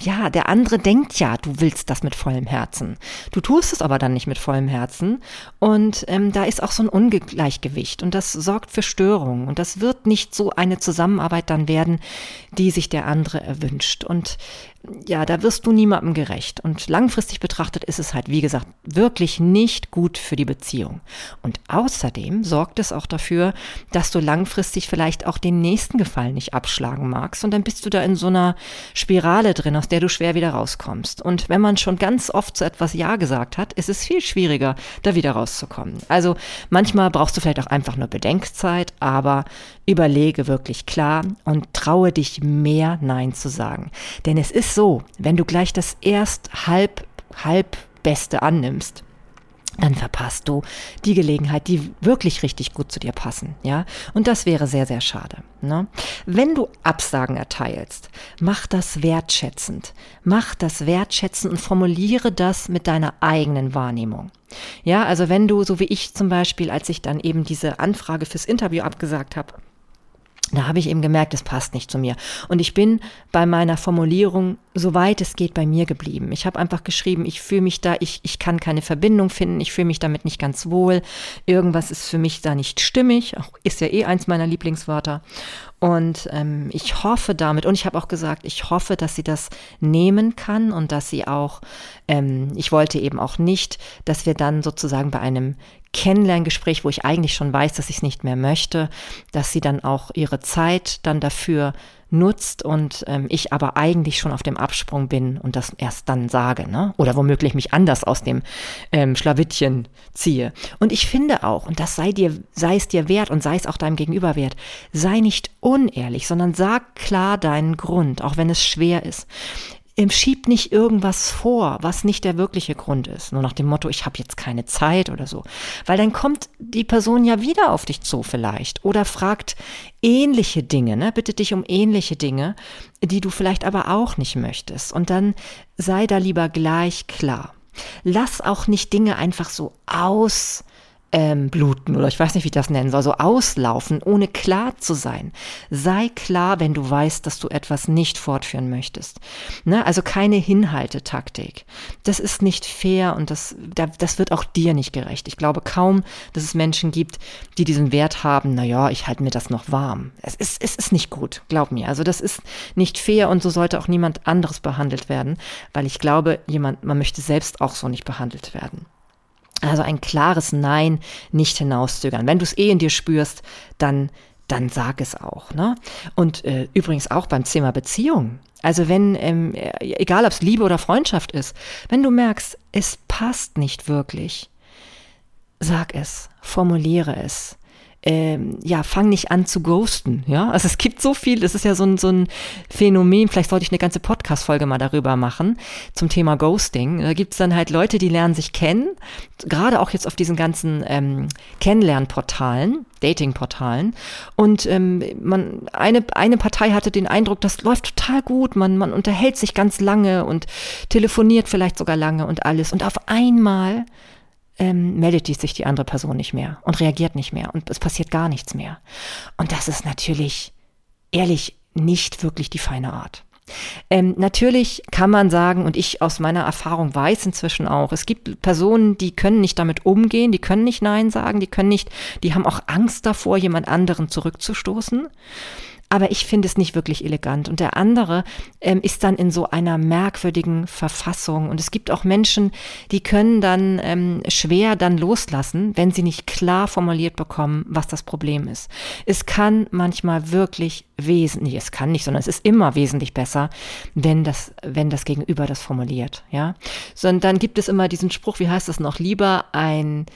ja, der andere denkt ja, du willst das mit vollem Herzen. Du tust es aber dann nicht mit vollem Herzen und ähm, da ist auch so ein Ungleichgewicht und das sorgt für Störungen und das wird nicht so eine Zusammenarbeit dann werden, die sich der andere erwünscht. Und ja, da wirst du niemandem gerecht. Und langfristig betrachtet ist es halt, wie gesagt, wirklich nicht gut für die Beziehung. Und außerdem sorgt es auch dafür, dass du langfristig vielleicht auch den nächsten Gefallen nicht abschlagen magst und dann bist du da in so einer Spirale drin, aus der du schwer wieder rauskommst. Und wenn man schon ganz oft zu etwas Ja gesagt hat, ist es viel schwieriger, da wieder rauszukommen. Also manchmal brauchst du vielleicht auch einfach nur Bedenkzeit, aber überlege wirklich klar und traue dich mehr Nein zu sagen. Denn es ist so, wenn du gleich das erst halb, halb Beste annimmst, dann verpasst du die Gelegenheit, die wirklich richtig gut zu dir passen, ja. Und das wäre sehr, sehr schade. Ne? Wenn du Absagen erteilst, mach das wertschätzend. Mach das wertschätzend und formuliere das mit deiner eigenen Wahrnehmung. Ja, also wenn du, so wie ich zum Beispiel, als ich dann eben diese Anfrage fürs Interview abgesagt habe, da habe ich eben gemerkt, es passt nicht zu mir. Und ich bin bei meiner Formulierung, soweit es geht, bei mir geblieben. Ich habe einfach geschrieben, ich fühle mich da, ich, ich kann keine Verbindung finden, ich fühle mich damit nicht ganz wohl. Irgendwas ist für mich da nicht stimmig. Ist ja eh eins meiner Lieblingswörter. Und ähm, ich hoffe damit, und ich habe auch gesagt, ich hoffe, dass sie das nehmen kann und dass sie auch, ähm, ich wollte eben auch nicht, dass wir dann sozusagen bei einem Kennenlerngespräch, wo ich eigentlich schon weiß, dass ich es nicht mehr möchte, dass sie dann auch ihre Zeit dann dafür nutzt und ähm, ich aber eigentlich schon auf dem Absprung bin und das erst dann sage, ne? Oder womöglich mich anders aus dem ähm, Schlawittchen ziehe. Und ich finde auch, und das sei dir, sei es dir wert und sei es auch deinem Gegenüber wert, sei nicht unehrlich, sondern sag klar deinen Grund, auch wenn es schwer ist schieb nicht irgendwas vor, was nicht der wirkliche Grund ist. Nur nach dem Motto, ich habe jetzt keine Zeit oder so. Weil dann kommt die Person ja wieder auf dich zu vielleicht oder fragt ähnliche Dinge, ne? bittet dich um ähnliche Dinge, die du vielleicht aber auch nicht möchtest. Und dann sei da lieber gleich klar. Lass auch nicht Dinge einfach so aus ähm, bluten oder ich weiß nicht, wie ich das nennen soll, so auslaufen, ohne klar zu sein. Sei klar, wenn du weißt, dass du etwas nicht fortführen möchtest. Ne? Also keine Hinhaltetaktik. Das ist nicht fair und das, das wird auch dir nicht gerecht. Ich glaube kaum, dass es Menschen gibt, die diesen Wert haben, naja, ich halte mir das noch warm. Es ist, es ist nicht gut, glaub mir. Also das ist nicht fair und so sollte auch niemand anderes behandelt werden, weil ich glaube, jemand, man möchte selbst auch so nicht behandelt werden. Also ein klares Nein nicht hinauszögern. Wenn du es eh in dir spürst, dann dann sag es auch. Ne? Und äh, übrigens auch beim Thema Beziehung. Also wenn, ähm, egal ob es Liebe oder Freundschaft ist, wenn du merkst, es passt nicht wirklich, sag es, formuliere es ähm, ja, fang nicht an zu ghosten, ja. Also es gibt so viel, das ist ja so ein, so ein Phänomen, vielleicht sollte ich eine ganze Podcast-Folge mal darüber machen, zum Thema Ghosting. Da gibt's dann halt Leute, die lernen sich kennen, gerade auch jetzt auf diesen ganzen ähm, Kennenlernportalen, Datingportalen. Und ähm, man, eine, eine Partei hatte den Eindruck, das läuft total gut, man, man unterhält sich ganz lange und telefoniert vielleicht sogar lange und alles. Und auf einmal ähm, meldet die sich die andere Person nicht mehr und reagiert nicht mehr und es passiert gar nichts mehr. Und das ist natürlich, ehrlich, nicht wirklich die feine Art. Ähm, natürlich kann man sagen, und ich aus meiner Erfahrung weiß inzwischen auch, es gibt Personen, die können nicht damit umgehen, die können nicht Nein sagen, die können nicht, die haben auch Angst davor, jemand anderen zurückzustoßen aber ich finde es nicht wirklich elegant. Und der andere ähm, ist dann in so einer merkwürdigen Verfassung. Und es gibt auch Menschen, die können dann ähm, schwer dann loslassen, wenn sie nicht klar formuliert bekommen, was das Problem ist. Es kann manchmal wirklich wesentlich, es kann nicht, sondern es ist immer wesentlich besser, wenn das, wenn das Gegenüber das formuliert, ja. Sondern dann gibt es immer diesen Spruch, wie heißt das noch, lieber ein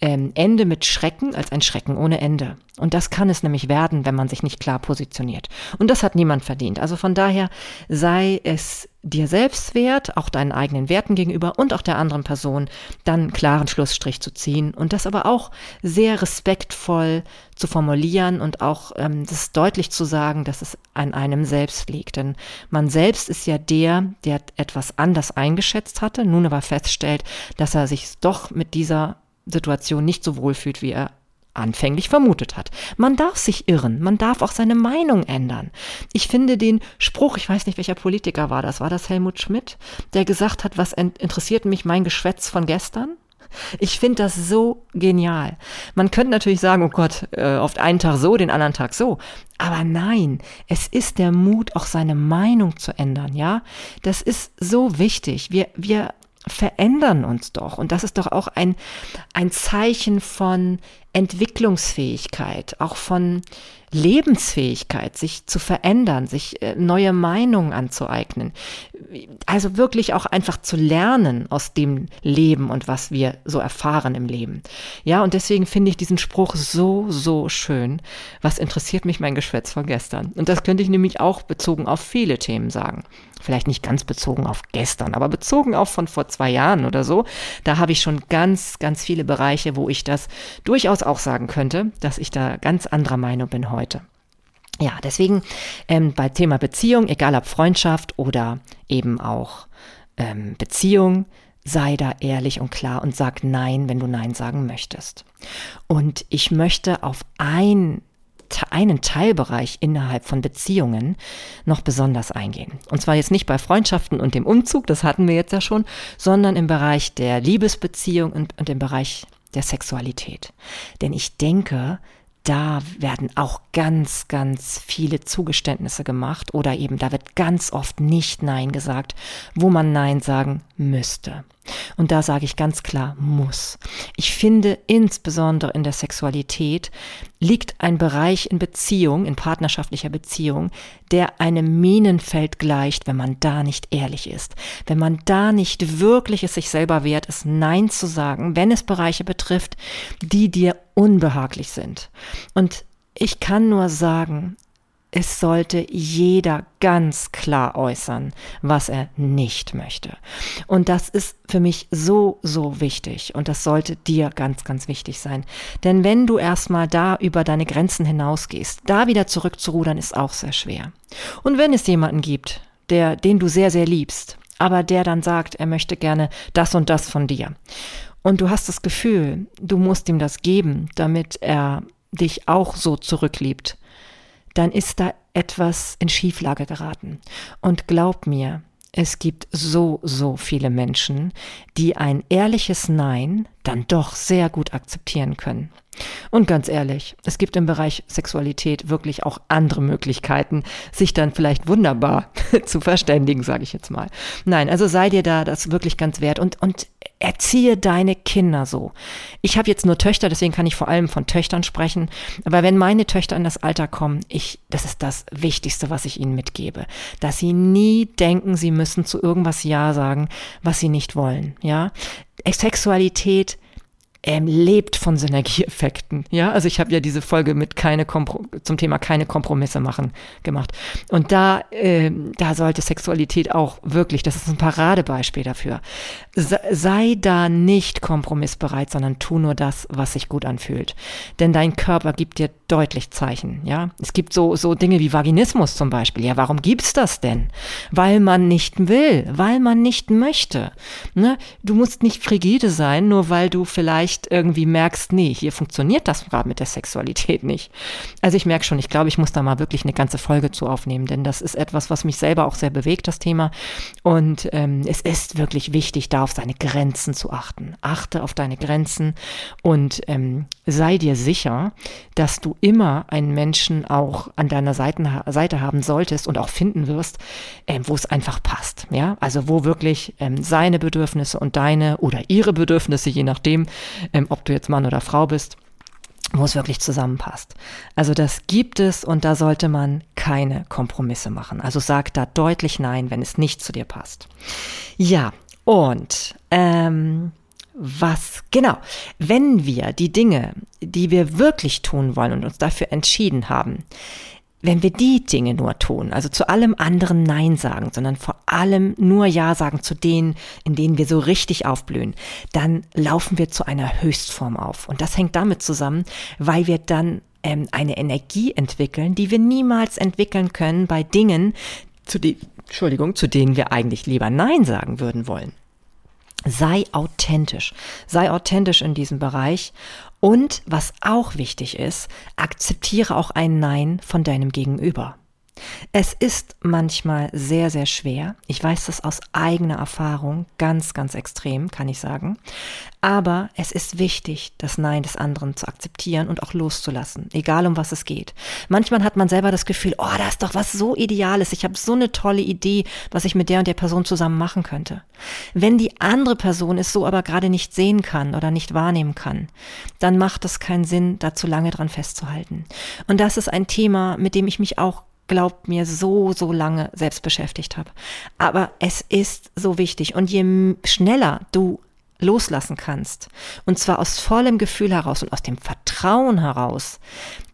ähm, Ende mit Schrecken als ein Schrecken ohne Ende. Und das kann es nämlich werden, wenn man sich nicht klar positioniert. Und das hat niemand verdient. Also von daher sei es dir selbst wert, auch deinen eigenen Werten gegenüber und auch der anderen Person, dann einen klaren Schlussstrich zu ziehen und das aber auch sehr respektvoll zu formulieren und auch ähm, das deutlich zu sagen, dass es an einem selbst liegt. Denn man selbst ist ja der, der etwas anders eingeschätzt hatte, nun aber feststellt, dass er sich doch mit dieser Situation nicht so wohl fühlt, wie er anfänglich vermutet hat. Man darf sich irren, man darf auch seine Meinung ändern. Ich finde den Spruch, ich weiß nicht, welcher Politiker war das, war das Helmut Schmidt, der gesagt hat, was interessiert mich mein Geschwätz von gestern? Ich finde das so genial. Man könnte natürlich sagen, oh Gott, äh, oft einen Tag so, den anderen Tag so. Aber nein, es ist der Mut, auch seine Meinung zu ändern, ja? Das ist so wichtig. Wir, wir verändern uns doch. Und das ist doch auch ein, ein Zeichen von Entwicklungsfähigkeit, auch von Lebensfähigkeit, sich zu verändern, sich äh, neue Meinungen anzueignen. Also wirklich auch einfach zu lernen aus dem Leben und was wir so erfahren im Leben. Ja, und deswegen finde ich diesen Spruch so, so schön. Was interessiert mich mein Geschwätz von gestern? Und das könnte ich nämlich auch bezogen auf viele Themen sagen vielleicht nicht ganz bezogen auf gestern, aber bezogen auf von vor zwei Jahren oder so, da habe ich schon ganz, ganz viele Bereiche, wo ich das durchaus auch sagen könnte, dass ich da ganz anderer Meinung bin heute. Ja, deswegen ähm, bei Thema Beziehung, egal ob Freundschaft oder eben auch ähm, Beziehung, sei da ehrlich und klar und sag Nein, wenn du Nein sagen möchtest. Und ich möchte auf ein einen Teilbereich innerhalb von Beziehungen noch besonders eingehen. Und zwar jetzt nicht bei Freundschaften und dem Umzug, das hatten wir jetzt ja schon, sondern im Bereich der Liebesbeziehung und, und im Bereich der Sexualität. Denn ich denke, da werden auch ganz, ganz viele Zugeständnisse gemacht oder eben da wird ganz oft nicht Nein gesagt, wo man Nein sagen müsste. Und da sage ich ganz klar, muss. Ich finde, insbesondere in der Sexualität liegt ein Bereich in Beziehung, in partnerschaftlicher Beziehung, der einem Minenfeld gleicht, wenn man da nicht ehrlich ist. Wenn man da nicht wirklich es sich selber wert ist, Nein zu sagen, wenn es Bereiche betrifft, die dir unbehaglich sind. Und ich kann nur sagen, es sollte jeder ganz klar äußern, was er nicht möchte. Und das ist für mich so, so wichtig. Und das sollte dir ganz, ganz wichtig sein. Denn wenn du erstmal da über deine Grenzen hinausgehst, da wieder zurückzurudern, ist auch sehr schwer. Und wenn es jemanden gibt, der, den du sehr, sehr liebst, aber der dann sagt, er möchte gerne das und das von dir und du hast das Gefühl, du musst ihm das geben, damit er dich auch so zurückliebt, dann ist da etwas in Schieflage geraten. Und glaub mir, es gibt so, so viele Menschen, die ein ehrliches Nein dann doch sehr gut akzeptieren können. Und ganz ehrlich, es gibt im Bereich Sexualität wirklich auch andere Möglichkeiten, sich dann vielleicht wunderbar zu verständigen, sage ich jetzt mal. Nein, also sei dir da das wirklich ganz wert und, und erziehe deine Kinder so. Ich habe jetzt nur Töchter, deswegen kann ich vor allem von Töchtern sprechen. Aber wenn meine Töchter in das Alter kommen, ich, das ist das Wichtigste, was ich ihnen mitgebe, dass sie nie denken, sie müssen zu irgendwas Ja sagen, was sie nicht wollen. Ja, Sexualität ähm, lebt von Synergieeffekten. Ja, also ich habe ja diese Folge mit keine Kompro zum Thema keine Kompromisse machen gemacht. Und da, äh, da sollte Sexualität auch wirklich, das ist ein Paradebeispiel dafür. Sei da nicht kompromissbereit, sondern tu nur das, was sich gut anfühlt. Denn dein Körper gibt dir deutlich Zeichen. Ja, es gibt so so Dinge wie Vaginismus zum Beispiel. Ja, warum gibt's das denn? Weil man nicht will, weil man nicht möchte. Ne? Du musst nicht frigide sein, nur weil du vielleicht vielleicht irgendwie merkst, nee, hier funktioniert das gerade mit der Sexualität nicht. Also ich merke schon, ich glaube, ich muss da mal wirklich eine ganze Folge zu aufnehmen, denn das ist etwas, was mich selber auch sehr bewegt, das Thema. Und ähm, es ist wirklich wichtig, da auf seine Grenzen zu achten. Achte auf deine Grenzen und ähm, sei dir sicher, dass du immer einen Menschen auch an deiner Seite, Seite haben solltest und auch finden wirst, ähm, wo es einfach passt. Ja, also wo wirklich ähm, seine Bedürfnisse und deine oder ihre Bedürfnisse, je nachdem, ähm, ob du jetzt Mann oder Frau bist, wo es wirklich zusammenpasst. Also das gibt es und da sollte man keine Kompromisse machen. Also sag da deutlich Nein, wenn es nicht zu dir passt. Ja, und ähm, was genau, wenn wir die Dinge, die wir wirklich tun wollen und uns dafür entschieden haben, wenn wir die Dinge nur tun, also zu allem anderen Nein sagen, sondern vor allem nur Ja sagen zu denen, in denen wir so richtig aufblühen, dann laufen wir zu einer Höchstform auf. Und das hängt damit zusammen, weil wir dann ähm, eine Energie entwickeln, die wir niemals entwickeln können bei Dingen, zu die, Entschuldigung, zu denen wir eigentlich lieber Nein sagen würden wollen. Sei authentisch. Sei authentisch in diesem Bereich. Und was auch wichtig ist, akzeptiere auch ein Nein von deinem Gegenüber. Es ist manchmal sehr, sehr schwer. Ich weiß das aus eigener Erfahrung, ganz, ganz extrem, kann ich sagen. Aber es ist wichtig, das Nein des anderen zu akzeptieren und auch loszulassen, egal um was es geht. Manchmal hat man selber das Gefühl, oh, da ist doch was so Ideales, ich habe so eine tolle Idee, was ich mit der und der Person zusammen machen könnte. Wenn die andere Person es so aber gerade nicht sehen kann oder nicht wahrnehmen kann, dann macht es keinen Sinn, da zu lange dran festzuhalten. Und das ist ein Thema, mit dem ich mich auch glaubt mir, so, so lange selbst beschäftigt habe. Aber es ist so wichtig. Und je schneller du loslassen kannst, und zwar aus vollem Gefühl heraus und aus dem Vertrauen heraus,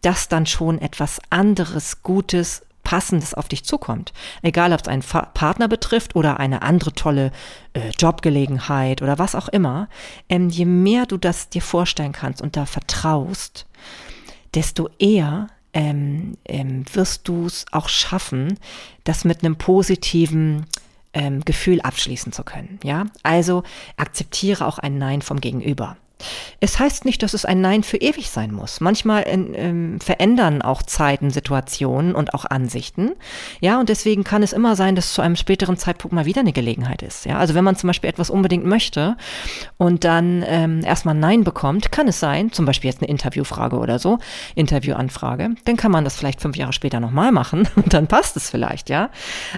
dass dann schon etwas anderes, Gutes, Passendes auf dich zukommt. Egal, ob es einen Fa Partner betrifft oder eine andere tolle äh, Jobgelegenheit oder was auch immer. Ähm, je mehr du das dir vorstellen kannst und da vertraust, desto eher ähm, ähm, wirst du es auch schaffen, das mit einem positiven ähm, Gefühl abschließen zu können. Ja, also akzeptiere auch ein Nein vom Gegenüber. Es heißt nicht, dass es ein Nein für ewig sein muss. Manchmal äh, verändern auch Zeiten, Situationen und auch Ansichten. Ja, und deswegen kann es immer sein, dass zu einem späteren Zeitpunkt mal wieder eine Gelegenheit ist. Ja, also wenn man zum Beispiel etwas unbedingt möchte und dann ähm, erstmal Nein bekommt, kann es sein, zum Beispiel jetzt eine Interviewfrage oder so, Interviewanfrage, dann kann man das vielleicht fünf Jahre später nochmal machen und dann passt es vielleicht, ja.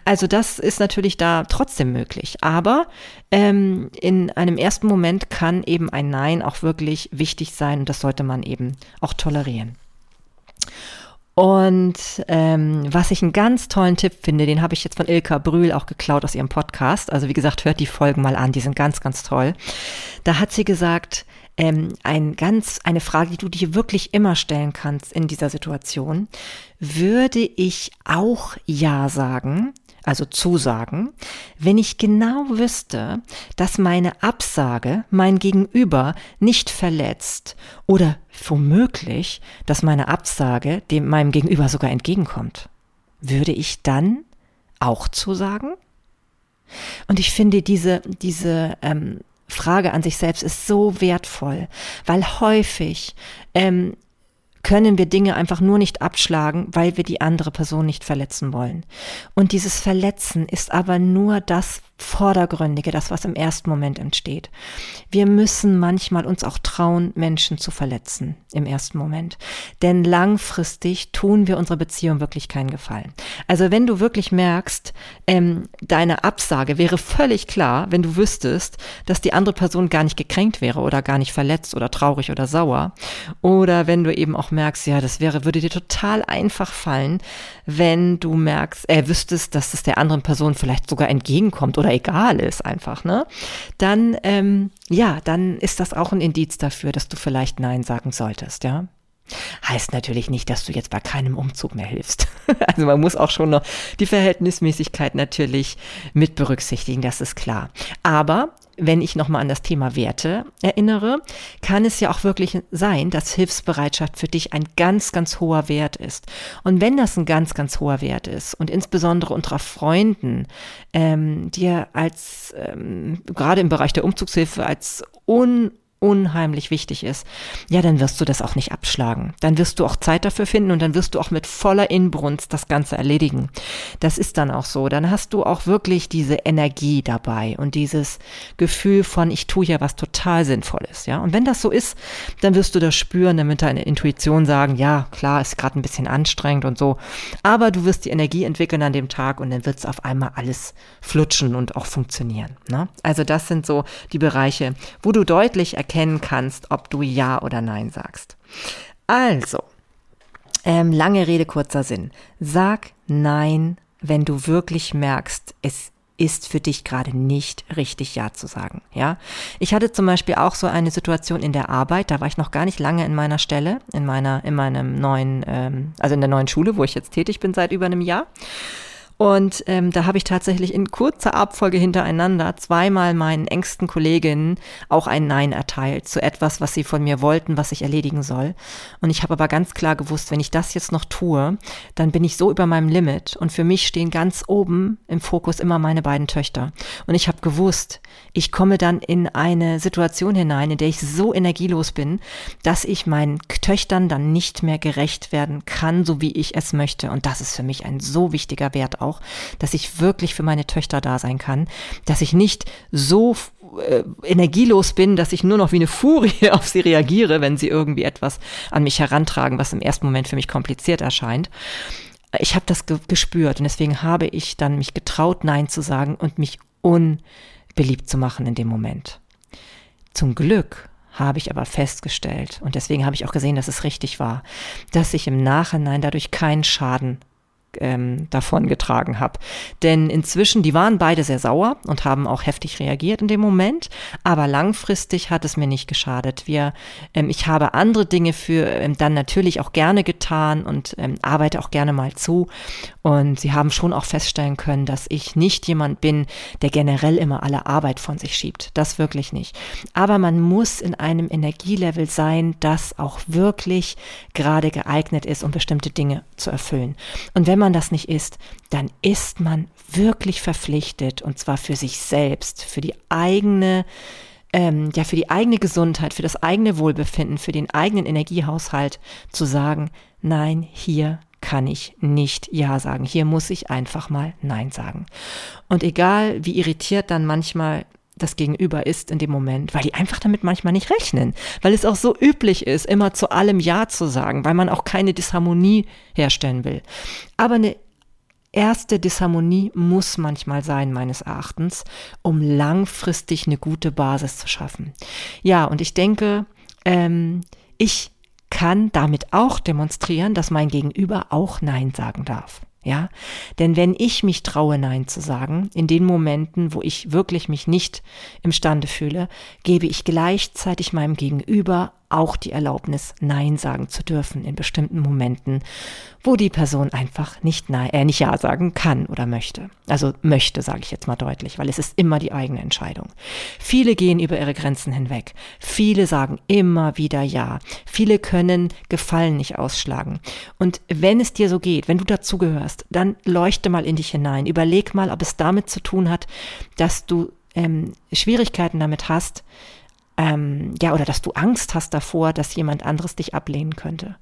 Also das ist natürlich da trotzdem möglich. Aber ähm, in einem ersten Moment kann eben ein Nein auch wirklich wichtig sein und das sollte man eben auch tolerieren. Und ähm, was ich einen ganz tollen Tipp finde, den habe ich jetzt von Ilka Brühl auch geklaut aus ihrem Podcast. Also wie gesagt, hört die Folgen mal an, die sind ganz, ganz toll. Da hat sie gesagt, ähm, ein ganz, eine Frage, die du dir wirklich immer stellen kannst in dieser Situation. Würde ich auch Ja sagen, also Zusagen, wenn ich genau wüsste, dass meine Absage mein Gegenüber nicht verletzt oder womöglich, dass meine Absage dem meinem Gegenüber sogar entgegenkommt. Würde ich dann auch zusagen? Und ich finde diese, diese ähm, Frage an sich selbst ist so wertvoll, weil häufig ähm, können wir Dinge einfach nur nicht abschlagen, weil wir die andere Person nicht verletzen wollen. Und dieses Verletzen ist aber nur das, Vordergründige, das, was im ersten Moment entsteht. Wir müssen manchmal uns auch trauen, Menschen zu verletzen im ersten Moment. Denn langfristig tun wir unserer Beziehung wirklich keinen Gefallen. Also wenn du wirklich merkst, ähm, deine Absage wäre völlig klar, wenn du wüsstest, dass die andere Person gar nicht gekränkt wäre oder gar nicht verletzt oder traurig oder sauer. Oder wenn du eben auch merkst, ja, das wäre, würde dir total einfach fallen, wenn du merkst, äh, wüsstest, dass es der anderen Person vielleicht sogar entgegenkommt oder egal ist einfach, ne? Dann, ähm, ja, dann ist das auch ein Indiz dafür, dass du vielleicht Nein sagen solltest, ja? Heißt natürlich nicht, dass du jetzt bei keinem Umzug mehr hilfst. Also man muss auch schon noch die Verhältnismäßigkeit natürlich mit berücksichtigen, das ist klar. Aber wenn ich nochmal an das Thema Werte erinnere, kann es ja auch wirklich sein, dass Hilfsbereitschaft für dich ein ganz, ganz hoher Wert ist. Und wenn das ein ganz, ganz hoher Wert ist und insbesondere unter Freunden ähm, dir als, ähm, gerade im Bereich der Umzugshilfe, als un unheimlich wichtig ist, ja, dann wirst du das auch nicht abschlagen. Dann wirst du auch Zeit dafür finden und dann wirst du auch mit voller Inbrunst das Ganze erledigen. Das ist dann auch so. Dann hast du auch wirklich diese Energie dabei und dieses Gefühl von, ich tue ja was total Sinnvolles, ja. Und wenn das so ist, dann wirst du das spüren, damit deine Intuition sagen, ja, klar, ist gerade ein bisschen anstrengend und so. Aber du wirst die Energie entwickeln an dem Tag und dann wird es auf einmal alles flutschen und auch funktionieren. Ne? Also das sind so die Bereiche, wo du deutlich erkennen kannst, ob du Ja oder Nein sagst. Also, ähm, lange Rede, kurzer Sinn. Sag Nein, wenn du wirklich merkst, es ist für dich gerade nicht richtig Ja zu sagen. Ja, ich hatte zum Beispiel auch so eine Situation in der Arbeit. Da war ich noch gar nicht lange in meiner Stelle, in meiner, in meinem neuen, ähm, also in der neuen Schule, wo ich jetzt tätig bin seit über einem Jahr. Und ähm, da habe ich tatsächlich in kurzer Abfolge hintereinander zweimal meinen engsten Kolleginnen auch ein Nein erteilt zu etwas, was sie von mir wollten, was ich erledigen soll. Und ich habe aber ganz klar gewusst, wenn ich das jetzt noch tue, dann bin ich so über meinem Limit. Und für mich stehen ganz oben im Fokus immer meine beiden Töchter. Und ich habe gewusst, ich komme dann in eine Situation hinein, in der ich so energielos bin, dass ich meinen Töchtern dann nicht mehr gerecht werden kann, so wie ich es möchte. Und das ist für mich ein so wichtiger Wert auch, dass ich wirklich für meine Töchter da sein kann, dass ich nicht so äh, energielos bin, dass ich nur noch wie eine Furie auf sie reagiere, wenn sie irgendwie etwas an mich herantragen, was im ersten Moment für mich kompliziert erscheint. Ich habe das ge gespürt und deswegen habe ich dann mich getraut, Nein zu sagen und mich unbeliebt zu machen in dem Moment. Zum Glück habe ich aber festgestellt, und deswegen habe ich auch gesehen, dass es richtig war, dass ich im Nachhinein dadurch keinen Schaden ähm, davon getragen habe. Denn inzwischen, die waren beide sehr sauer und haben auch heftig reagiert in dem Moment, aber langfristig hat es mir nicht geschadet. Wir, ähm, ich habe andere Dinge für ähm, dann natürlich auch gerne getan und ähm, arbeite auch gerne mal zu. Und sie haben schon auch feststellen können, dass ich nicht jemand bin, der generell immer alle Arbeit von sich schiebt. Das wirklich nicht. Aber man muss in einem Energielevel sein, das auch wirklich gerade geeignet ist, um bestimmte Dinge zu erfüllen. Und wenn man das nicht ist, dann ist man wirklich verpflichtet, und zwar für sich selbst, für die eigene ähm, ja für die eigene Gesundheit, für das eigene Wohlbefinden, für den eigenen Energiehaushalt zu sagen, nein, hier kann ich nicht Ja sagen. Hier muss ich einfach mal Nein sagen. Und egal, wie irritiert dann manchmal das Gegenüber ist in dem Moment, weil die einfach damit manchmal nicht rechnen, weil es auch so üblich ist, immer zu allem Ja zu sagen, weil man auch keine Disharmonie herstellen will. Aber eine erste Disharmonie muss manchmal sein, meines Erachtens, um langfristig eine gute Basis zu schaffen. Ja, und ich denke, ähm, ich kann damit auch demonstrieren, dass mein Gegenüber auch Nein sagen darf. Ja, denn wenn ich mich traue, Nein zu sagen, in den Momenten, wo ich wirklich mich nicht imstande fühle, gebe ich gleichzeitig meinem Gegenüber auch die Erlaubnis, Nein sagen zu dürfen in bestimmten Momenten, wo die Person einfach nicht Nein, äh, nicht Ja sagen kann oder möchte. Also möchte, sage ich jetzt mal deutlich, weil es ist immer die eigene Entscheidung. Viele gehen über ihre Grenzen hinweg. Viele sagen immer wieder Ja. Viele können Gefallen nicht ausschlagen. Und wenn es dir so geht, wenn du dazugehörst, dann leuchte mal in dich hinein. Überleg mal, ob es damit zu tun hat, dass du ähm, Schwierigkeiten damit hast, ähm, ja, oder dass du Angst hast davor, dass jemand anderes dich ablehnen könnte.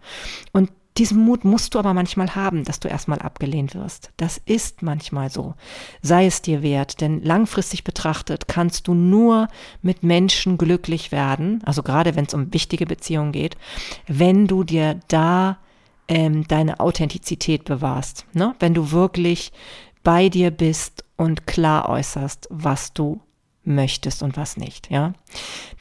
Und diesen Mut musst du aber manchmal haben, dass du erstmal abgelehnt wirst. Das ist manchmal so. Sei es dir wert, denn langfristig betrachtet kannst du nur mit Menschen glücklich werden, also gerade wenn es um wichtige Beziehungen geht, wenn du dir da ähm, deine Authentizität bewahrst. Ne? Wenn du wirklich bei dir bist und klar äußerst, was du möchtest und was nicht, ja.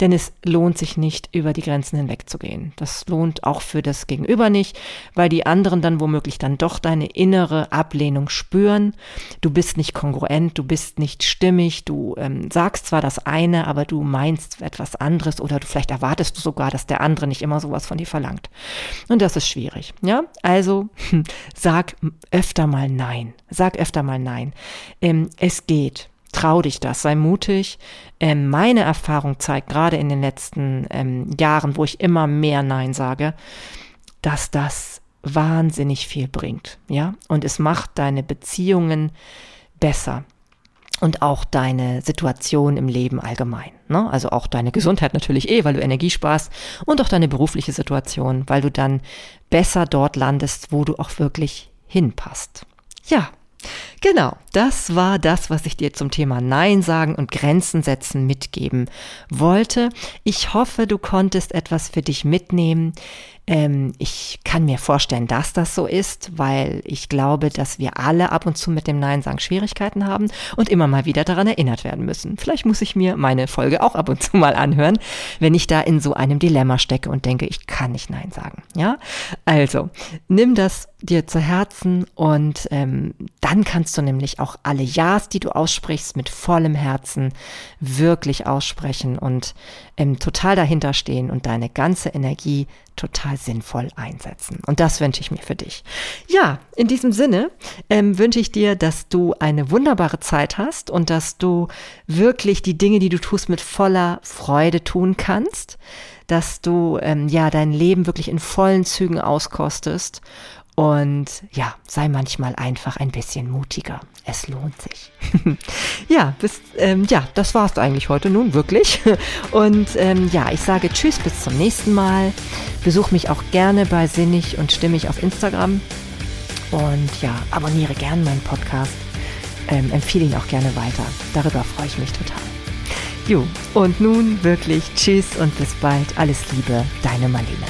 Denn es lohnt sich nicht, über die Grenzen hinwegzugehen. Das lohnt auch für das Gegenüber nicht, weil die anderen dann womöglich dann doch deine innere Ablehnung spüren. Du bist nicht kongruent, du bist nicht stimmig, du ähm, sagst zwar das eine, aber du meinst etwas anderes oder du vielleicht erwartest du sogar, dass der andere nicht immer sowas von dir verlangt. Und das ist schwierig, ja. Also sag öfter mal Nein. Sag öfter mal Nein. Ähm, es geht trau dich das, sei mutig. Ähm, meine Erfahrung zeigt gerade in den letzten ähm, Jahren, wo ich immer mehr Nein sage, dass das wahnsinnig viel bringt, ja, und es macht deine Beziehungen besser und auch deine Situation im Leben allgemein. Ne? Also auch deine Gesundheit natürlich eh, weil du Energie sparst und auch deine berufliche Situation, weil du dann besser dort landest, wo du auch wirklich hinpasst. Ja, Genau, das war das, was ich dir zum Thema Nein sagen und Grenzen setzen mitgeben wollte. Ich hoffe, du konntest etwas für dich mitnehmen. Ähm, ich kann mir vorstellen, dass das so ist, weil ich glaube, dass wir alle ab und zu mit dem Nein sagen Schwierigkeiten haben und immer mal wieder daran erinnert werden müssen. Vielleicht muss ich mir meine Folge auch ab und zu mal anhören, wenn ich da in so einem Dilemma stecke und denke, ich kann nicht Nein sagen. Ja, also nimm das dir zu Herzen und ähm, dann kannst du nämlich auch alle Ja's, die du aussprichst, mit vollem Herzen wirklich aussprechen und ähm, total dahinter stehen und deine ganze Energie total sinnvoll einsetzen. Und das wünsche ich mir für dich. Ja, in diesem Sinne ähm, wünsche ich dir, dass du eine wunderbare Zeit hast und dass du wirklich die Dinge, die du tust, mit voller Freude tun kannst, dass du ähm, ja dein Leben wirklich in vollen Zügen auskostest und ja, sei manchmal einfach ein bisschen mutiger. Es lohnt sich. ja, bis, ähm, ja, das war's eigentlich heute nun, wirklich. Und ähm, ja, ich sage Tschüss, bis zum nächsten Mal. Besuch mich auch gerne bei Sinnig und Stimmig auf Instagram. Und ja, abonniere gerne meinen Podcast. Ähm, empfehle ihn auch gerne weiter. Darüber freue ich mich total. Jo, und nun wirklich Tschüss und bis bald. Alles Liebe, deine Marlene.